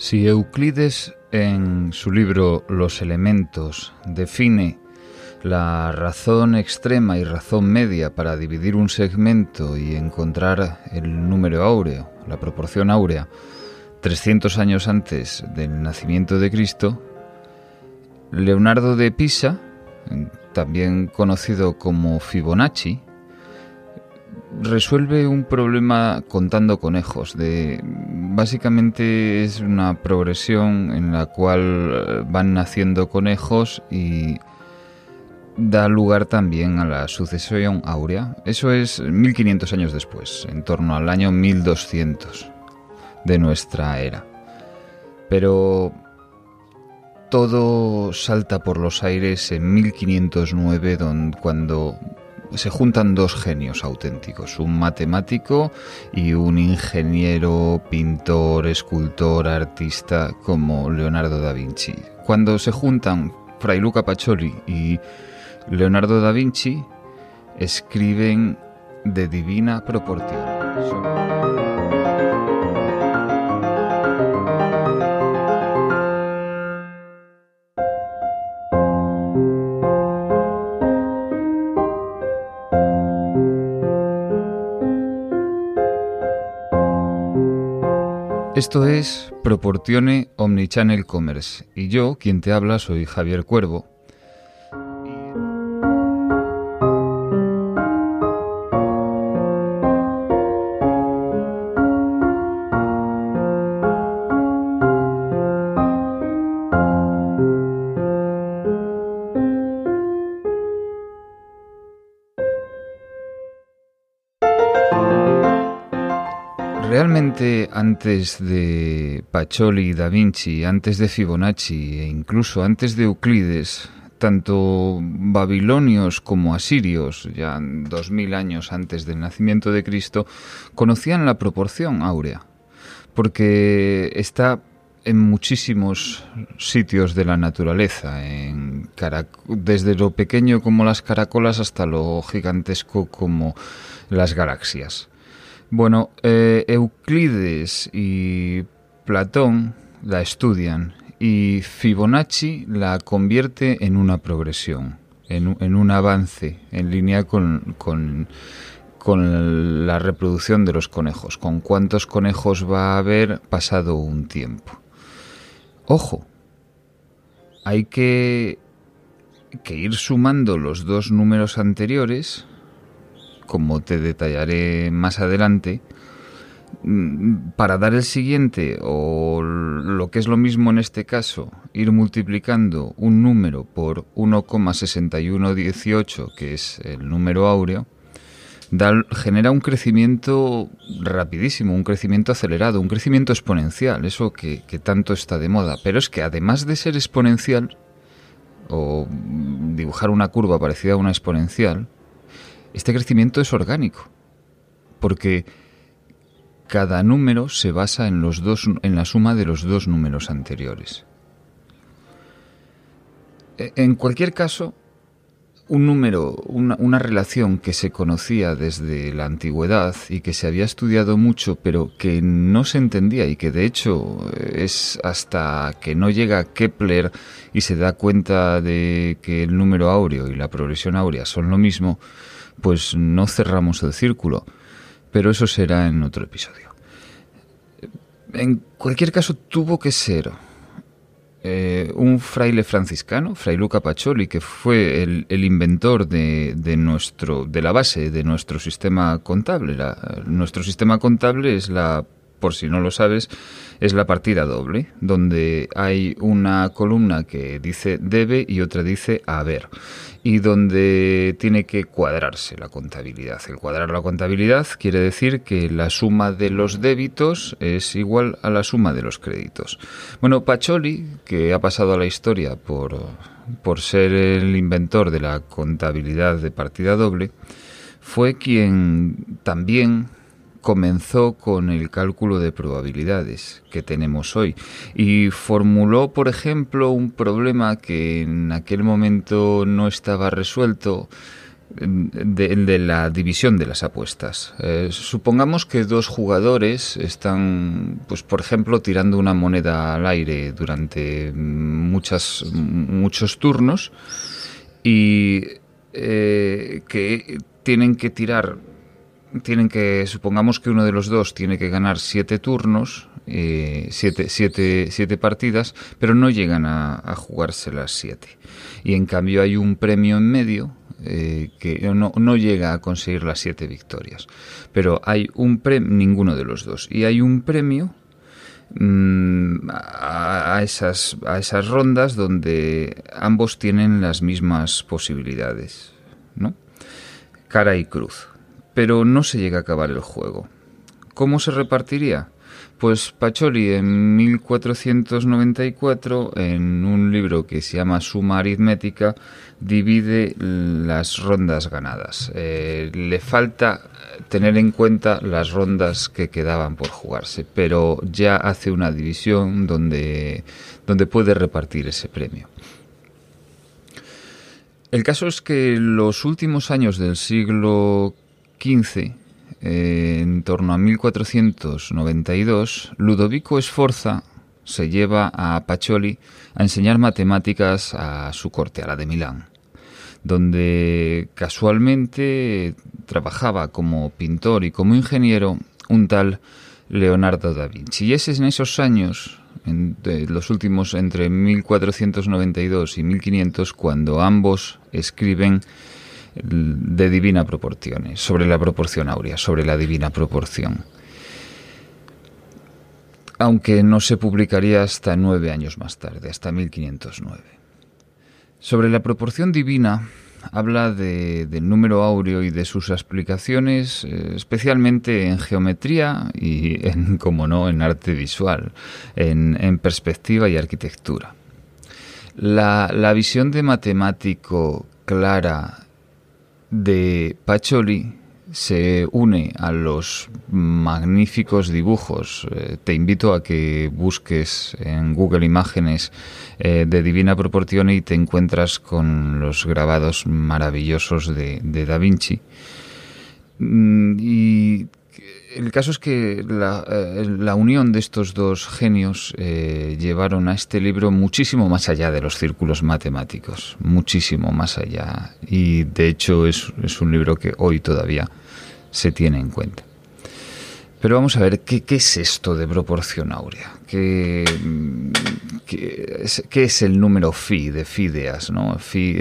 Si Euclides en su libro Los elementos define la razón extrema y razón media para dividir un segmento y encontrar el número áureo, la proporción áurea, 300 años antes del nacimiento de Cristo, Leonardo de Pisa, también conocido como Fibonacci, resuelve un problema contando conejos. De, básicamente es una progresión en la cual eh, van naciendo conejos y da lugar también a la sucesión áurea. Eso es 1500 años después, en torno al año 1200 de nuestra era. Pero todo salta por los aires en 1509, cuando se juntan dos genios auténticos, un matemático y un ingeniero, pintor, escultor, artista como Leonardo da Vinci. Cuando se juntan Fray Luca Pacioli y Leonardo da Vinci, escriben de divina proporción. Esto es Proportione Omnichannel Commerce y yo, quien te habla, soy Javier Cuervo antes de Pacioli Da Vinci, antes de Fibonacci e incluso antes de Euclides, tanto babilonios como asirios, ya dos mil años antes del nacimiento de Cristo, conocían la proporción áurea, porque está en muchísimos sitios de la naturaleza, en desde lo pequeño como las caracolas hasta lo gigantesco como las galaxias. Bueno, eh, Euclides y Platón la estudian y Fibonacci la convierte en una progresión, en, un avance en línea con, con, con, la reproducción de los conejos, con cuántos conejos va a haber pasado un tiempo. Ojo, hay que, que ir sumando los dos números anteriores como te detallaré más adelante, mm, para dar el siguiente, o lo que es lo mismo en este caso, ir multiplicando un número por 1,6118, que es el número áureo, genera un crecimiento rapidísimo, un crecimiento acelerado, un crecimiento exponencial, eso que, que tanto está de moda. Pero es que además de ser exponencial, o dibujar una curva parecida a una exponencial, este crecimiento es orgánico, porque cada número se basa en, los dos, en la suma de los dos números anteriores. E, en cualquier caso, un número, una, una, relación que se conocía desde la antigüedad y que se había estudiado mucho, pero que no se entendía y que de hecho es hasta que no llega Kepler y se da cuenta de que el número áureo y la progresión áurea son lo mismo, pues no cerramos el círculo. Pero eso será en otro episodio. En cualquier caso, tuvo que ser eh, un fraile franciscano, Fray Luca Pacioli, que fue el, inventor de, nuestro, de la base de nuestro sistema contable. nuestro sistema contable es la, por si no lo sabes, es la partida doble, donde hay una columna que dice debe y otra dice haber y donde tiene que cuadrarse la contabilidad. El cuadrar la contabilidad quiere decir que la suma de los débitos es igual a la suma de los créditos. Bueno, Pacholi, que ha pasado a la historia por, por ser el inventor de la contabilidad de partida doble, fue quien también comenzó con el cálculo de probabilidades que tenemos hoy y formuló, por ejemplo, un problema que en aquel momento no estaba resuelto de, la división de las apuestas. Eh, supongamos que dos jugadores están, pues por ejemplo, tirando una moneda al aire durante muchas, muchos turnos y eh, que tienen que tirar, tienen que, supongamos que uno de los dos tiene que ganar siete turnos, eh, siete, siete, siete, partidas, pero no llegan a, a jugarse las siete. Y en cambio hay un premio en medio eh, que no, no, llega a conseguir las siete victorias. Pero hay un premio, ninguno de los dos, y hay un premio mm, a, esas, a esas rondas donde ambos tienen las mismas posibilidades, ¿no? Cara y cruz. Pero no se llega a acabar el juego. ¿Cómo se repartiría? Pues Pacholi en 1494, en un libro que se llama Suma Aritmética, divide las rondas ganadas. Eh, le falta tener en cuenta las rondas que quedaban por jugarse, pero ya hace una división donde, donde puede repartir ese premio. El caso es que los últimos años del siglo Eh, en torno a 1492, Ludovico Sforza se lleva a Pacioli a enseñar matemáticas a su corte, a la de Milán, donde casualmente trabajaba como pintor y como ingeniero un tal Leonardo da Vinci. Y es en esos años, en los últimos entre 1492 y 1500, cuando ambos escriben de divina proporción, sobre la proporción áurea, sobre la divina proporción. Aunque no se publicaría hasta nueve años más tarde, hasta 1509. Sobre la proporción divina habla de, del número áureo y de sus explicaciones, eh, especialmente en geometría y, en, como no, en arte visual, en, en perspectiva y arquitectura. La, la visión de matemático clara de Pacholi se une a los magníficos dibujos. Eh, te invito a que busques en Google Imágenes eh, de Divina Proporción y te encuentras con los grabados maravillosos de, de Da Vinci. Mm, y el caso es que la, eh, unión de estos dos genios eh, llevaron a este libro muchísimo más allá de los círculos matemáticos, muchísimo más allá. Y de hecho es, un libro que hoy todavía se tiene en cuenta. Pero vamos a ver, ¿qué, es esto de proporción áurea? ¿Qué, es, el número phi de Fideas? ¿no? Phi,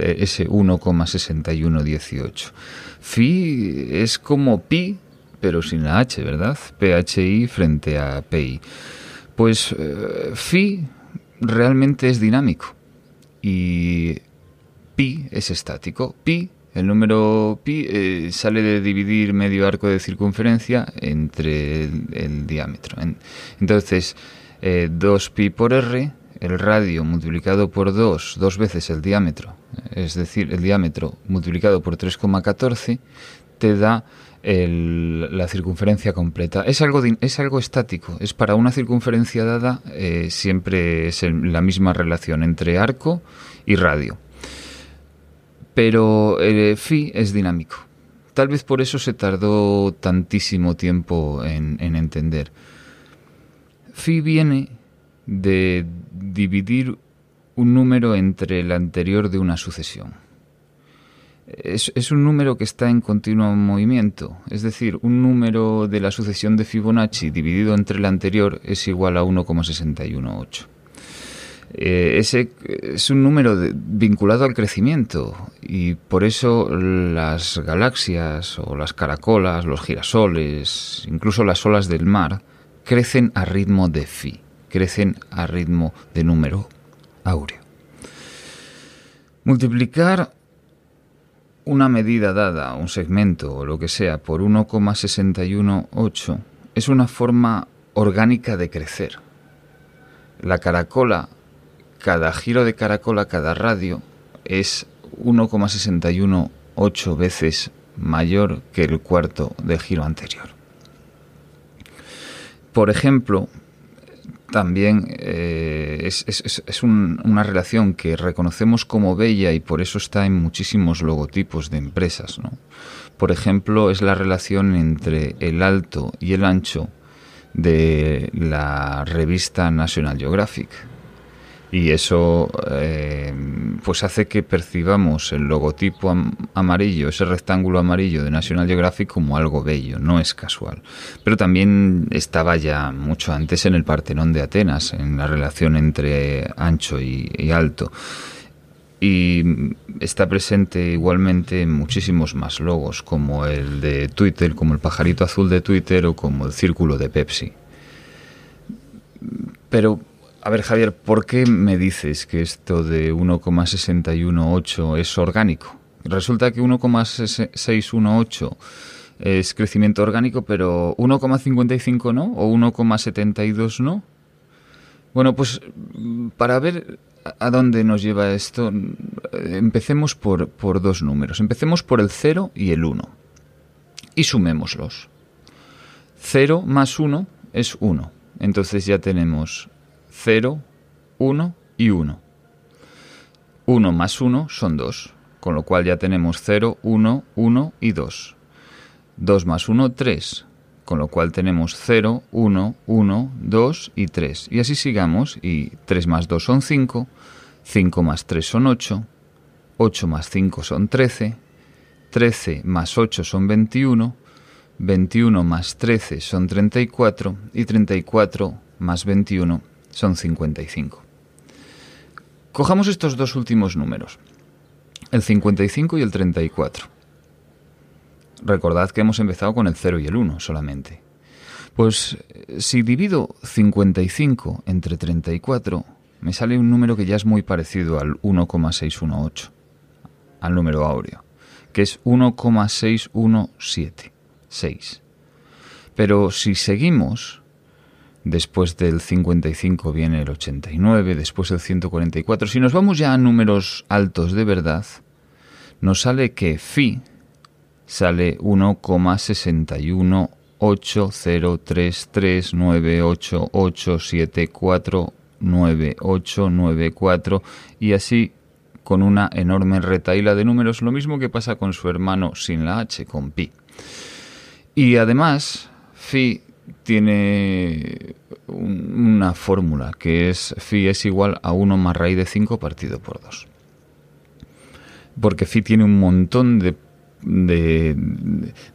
ese 1,6118. Phi es como pi pero sin la H, ¿verdad? PHI frente a PI. Pues eh, phi realmente es dinámico y pi es estático. Pi, el número pi, eh, sale de dividir medio arco de circunferencia entre el, diámetro. entonces, 2pi eh, por r, el radio multiplicado por 2, dos veces el diámetro, es decir, el diámetro multiplicado por 3,14, te da la circunferencia completa. Es algo, es algo estático, es para una circunferencia dada eh, siempre es la misma relación entre arco y radio. Pero el eh, phi es dinámico. Tal vez por eso se tardó tantísimo tiempo en, en entender. Phi viene de dividir un número entre el anterior de una sucesión es, un número que está en continuo movimiento, es decir, un número de la sucesión de Fibonacci dividido entre el anterior es igual a 1,618. Eh, ese es un número vinculado al crecimiento y por eso las galaxias o las caracolas, los girasoles, incluso las olas del mar, crecen a ritmo de phi, crecen a ritmo de número áureo. Multiplicar una medida dada, un segmento o lo que sea, por 1,618 es una forma orgánica de crecer. La caracola, cada giro de caracola, cada radio, es 1,618 veces mayor que el cuarto de giro anterior. Por ejemplo, también eh, es, una relación que reconocemos como bella y por eso está en muchísimos logotipos de empresas. Por ejemplo, es la relación entre el alto y el ancho de la revista National Geographic y eso eh, pues hace que percibamos el logotipo amarillo, ese rectángulo amarillo de National Geographic como algo bello, no es casual. Pero también estaba ya mucho antes en el Partenón de Atenas, en la relación entre ancho y, alto. Y está presente igualmente en muchísimos más logos, como el de Twitter, como el pajarito azul de Twitter o como el círculo de Pepsi. Pero a ver, Javier, ¿por qué me dices que esto de 1,618 es orgánico? Resulta que 1,618 es crecimiento orgánico, pero 1,55 no o 1,72 no. Bueno, pues para ver a dónde nos lleva esto, empecemos por, dos números. Empecemos por el 0 y el 1 y sumémoslos. 0 más 1 es 1. Entonces ya tenemos 0, 1 y 1. 1 más 1 son 2, con lo cual ya tenemos 0, 1, 1 y 2. 2 más 1, 3, con lo cual tenemos 0, 1, 1, 2 y 3. Y así sigamos, y 3 más 2 son 5, 5 más 3 son 8, 8 más 5 son 13, 13 más 8 son 21, 21 más 13 son 34 y 34 más 21 son 55. Cojamos estos dos últimos números, el 55 y el 34. Recordad que hemos empezado con el 0 y el 1 solamente. Pues si divido 55 entre 34, me sale un número que ya es muy parecido al 1,618, al número áureo, que es 1,617, 6. Pero si seguimos, después del 55 viene el 89, después el 144. Si nos vamos ya a números altos de verdad, nos sale que phi sale 1,618033988749894 y así con una enorme retaíla de números, lo mismo que pasa con su hermano sin la H, con pi. Y además, phi tiene una fórmula que es phi es igual a 1 más raíz de 5 partido por 2. Porque phi tiene un montón de, de,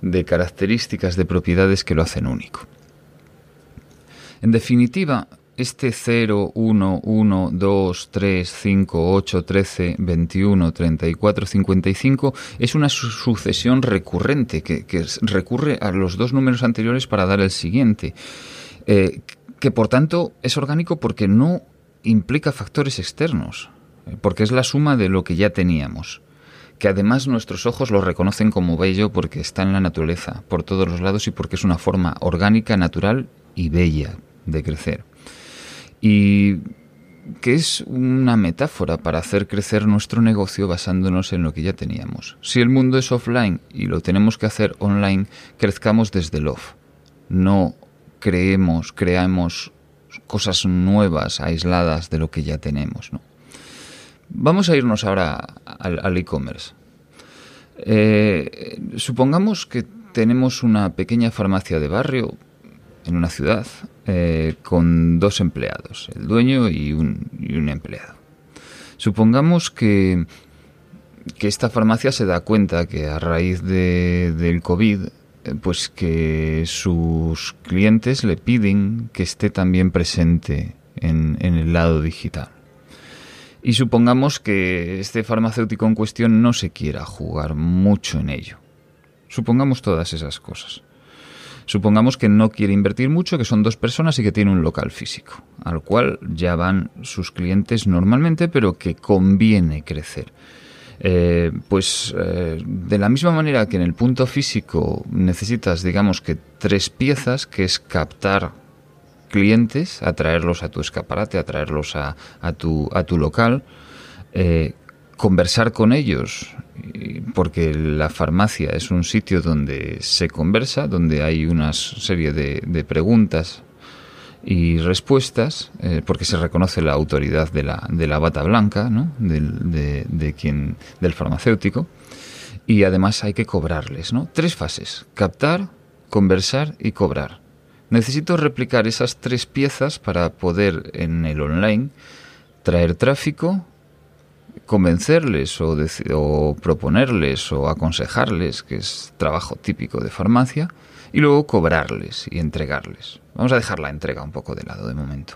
de características, de propiedades que lo hacen único. En definitiva, este 0, 1, 1, 2, 3, 5, 8, 13, 21, 34, 55 es una sucesión recurrente que, recurre a los dos números anteriores para dar el siguiente, eh, que por tanto es orgánico porque no implica factores externos, eh, porque es la suma de lo que ya teníamos que además nuestros ojos lo reconocen como bello porque está en la naturaleza, por todos los lados y porque es una forma orgánica, natural y bella de crecer y que es una metáfora para hacer crecer nuestro negocio basándonos en lo que ya teníamos. Si el mundo es offline y lo tenemos que hacer online, crezcamos desde el off. No creemos, creamos cosas nuevas, aisladas de lo que ya tenemos. Vamos a irnos ahora al e-commerce. Eh, supongamos que tenemos una pequeña farmacia de barrio en una ciudad eh, con dos empleados, el dueño y un, empleado. Supongamos que, que, esta farmacia se da cuenta que a raíz de, del COVID, eh, pues que sus clientes le piden que esté también presente en, en el lado digital. Y supongamos que este farmacéutico en cuestión no se quiera jugar mucho en ello. Supongamos todas esas cosas. Supongamos que no quiere invertir mucho, que son dos personas y que tiene un local físico, al cual ya van sus clientes normalmente, pero que conviene crecer. Eh, pues eh, de la misma manera que en el punto físico necesitas, digamos que tres piezas, que es captar clientes, atraerlos a tu escaparate, atraerlos a, a, tu, local, eh, conversar con ellos, porque la farmacia es un sitio donde se conversa, donde hay una serie de, preguntas y respuestas, eh, porque se reconoce la autoridad de la, de la bata blanca, ¿no? del, de, quien, del farmacéutico, y además hay que cobrarles. ¿no? Tres fases, captar, conversar y cobrar. Necesito replicar esas tres piezas para poder en el online traer tráfico, convencerles o, proponerles o aconsejarles, que es trabajo típico de farmacia, y luego cobrarles y entregarles. Vamos a dejar la entrega un poco de lado de momento.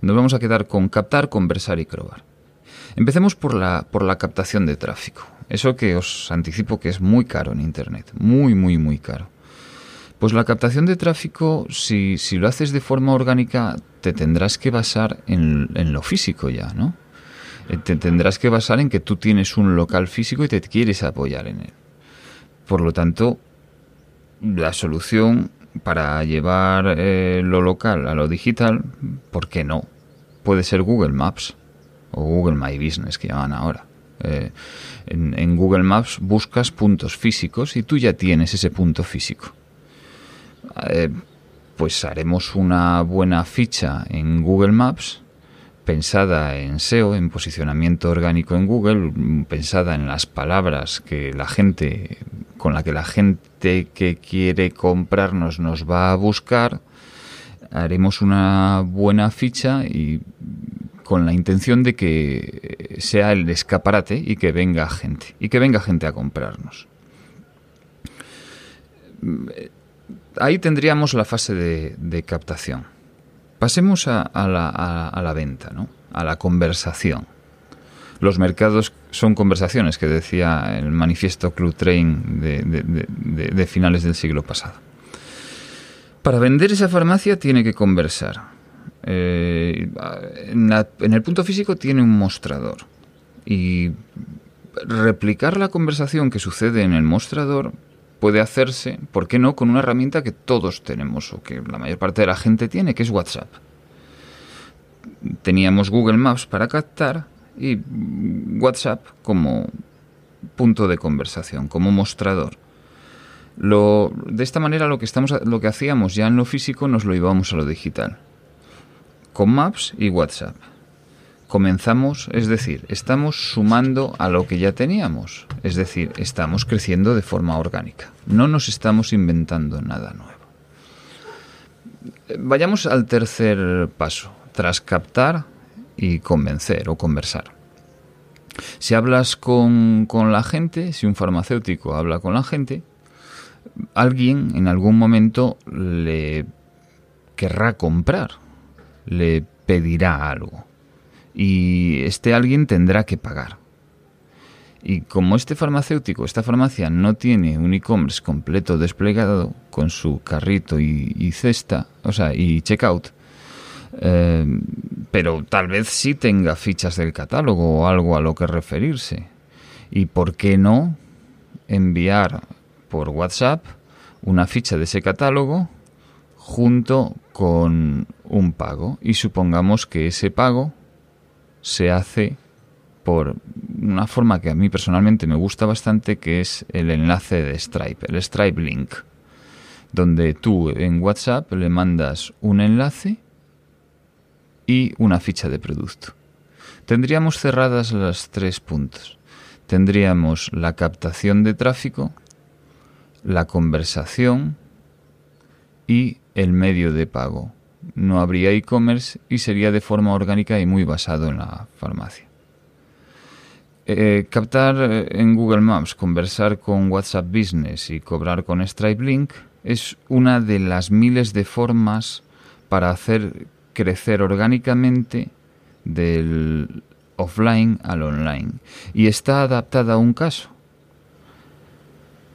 Nos vamos a quedar con captar, conversar y probar. Empecemos por la, por la captación de tráfico. Eso que os anticipo que es muy caro en Internet. Muy, muy, muy caro. Pues la captación de tráfico, si, lo haces de forma orgánica, te tendrás que basar en lo físico ya, ¿no? Eh, te tendrás que basar en que tú tienes un local físico y te quieres apoyar en él. Por lo tanto, la solución para llevar eh, lo local a lo digital, ¿por qué no? Puede ser Google Maps o Google My Business que llaman ahora. Eh, en, Google Maps buscas puntos físicos y tú ya tienes ese punto físico. Pues haremos una buena ficha en Google Maps pensada en SEO, en posicionamiento orgánico en Google, pensada en las palabras que la gente, con la que la gente que quiere comprarnos nos va a buscar, haremos una buena ficha y con la intención de que sea el escaparate y que venga gente, y que venga gente a comprarnos. Ahí tendríamos la fase de captación. Pasemos a, la, venta, ¿no? a la conversación. Los mercados son conversaciones, que decía el manifiesto Club Train de, finales del siglo pasado. Para vender esa farmacia tiene que conversar. Eh, en, el punto físico tiene un mostrador. Y replicar la conversación que sucede en el mostrador puede hacerse, ¿por qué no?, con una herramienta que todos tenemos o que la mayor parte de la gente tiene, que es WhatsApp. Teníamos Google Maps para captar y WhatsApp como punto de conversación, como mostrador. De esta manera lo que, estamos, lo que hacíamos ya en lo físico nos lo llevamos a lo digital. Con Maps y WhatsApp comenzamos, es decir, estamos sumando a lo que ya teníamos, es decir, estamos creciendo de forma orgánica, no nos estamos inventando nada nuevo. Vayamos al tercer paso, tras captar y convencer o conversar. Si hablas con, con la gente, si un farmacéutico habla con la gente, alguien en algún momento le querrá comprar, le pedirá algo y este alguien tendrá que pagar. Y como este farmacéutico, esta farmacia no tiene un e-commerce completo desplegado con su carrito y, cesta, o sea, y checkout, eh, pero tal vez sí tenga fichas del catálogo o algo a lo que referirse. ¿Y por qué no enviar por WhatsApp una ficha de ese catálogo junto con un pago? Y supongamos que ese pago se hace por una forma que a mí personalmente me gusta bastante, que es el enlace de Stripe, el Stripe Link, donde tú en WhatsApp le mandas un enlace y una ficha de producto. Tendríamos cerradas las tres puntos. Tendríamos la captación de tráfico, la conversación y el medio de pago no habría e-commerce y sería de forma orgánica y muy basado en la farmacia. Eh, captar eh, en Google Maps, conversar con WhatsApp Business y cobrar con Stripe Link es una de las miles de formas para hacer crecer orgánicamente del offline al online. Y está adaptada a un caso.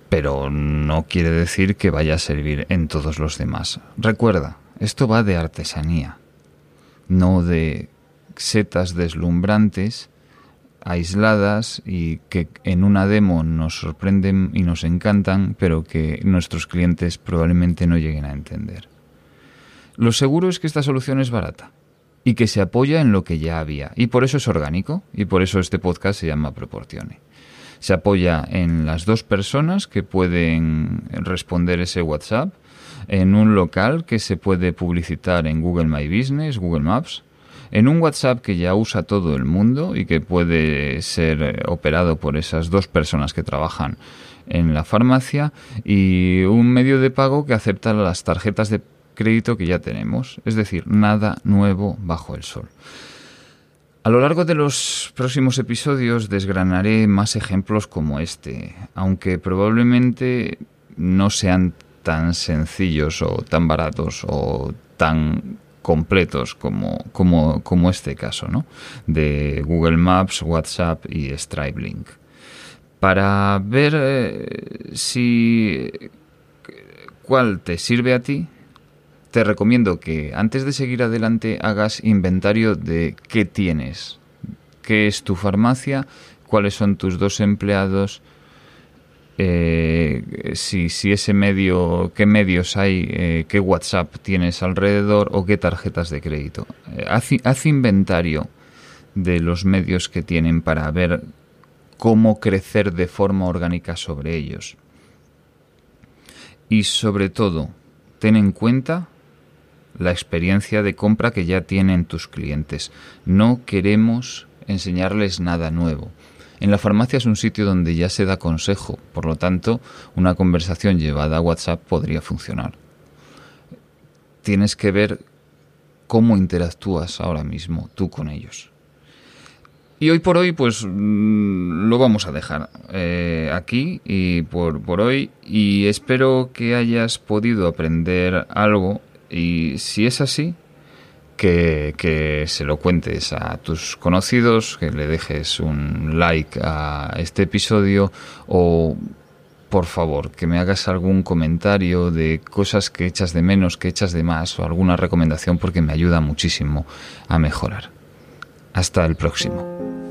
Pero no quiere decir que vaya a servir en todos los demás. Recuerda, esto va de artesanía, no de setas deslumbrantes, aisladas y que en una demo nos sorprenden y nos encantan, pero que nuestros clientes probablemente no lleguen a entender. Lo seguro es que esta solución es barata y que se apoya en lo que ya había, y por eso es orgánico, y por eso este podcast se llama Proportione. Se apoya en las dos personas que pueden responder ese WhatsApp, en un local que se puede publicitar en Google My Business, Google Maps, en un WhatsApp que ya usa todo el mundo y que puede ser eh, operado por esas dos personas que trabajan en la farmacia y un medio de pago que acepta las tarjetas de crédito que ya tenemos, es decir, nada nuevo bajo el sol. A lo largo de los próximos episodios desgranaré más ejemplos como este, aunque probablemente no sean tan sencillos o tan baratos o tan completos como, como, este caso, ¿no? De Google Maps, WhatsApp y Stripe Link. Para ver eh, si cuál te sirve a ti, te recomiendo que antes de seguir adelante hagas inventario de qué tienes, qué es tu farmacia, cuáles son tus dos empleados, eh, si, ese medio, qué medios hay, eh, qué WhatsApp tienes alrededor o qué tarjetas de crédito. Eh, haz, inventario de los medios que tienen para ver cómo crecer de forma orgánica sobre ellos. Y sobre todo, ten en cuenta la experiencia de compra que ya tienen tus clientes. No queremos enseñarles nada nuevo. En la farmacia es un sitio donde ya se da consejo, por lo tanto, una conversación llevada a WhatsApp podría funcionar. Tienes que ver cómo interactúas ahora mismo tú con ellos. Y hoy por hoy, pues mm, lo vamos a dejar eh, aquí y por, por hoy. Y espero que hayas podido aprender algo. Y si es así, que, se lo cuentes a tus conocidos, que le dejes un like a este episodio o por favor, que me hagas algún comentario de cosas que echas de menos, que echas de más o alguna recomendación porque me ayuda muchísimo a mejorar. Hasta el próximo.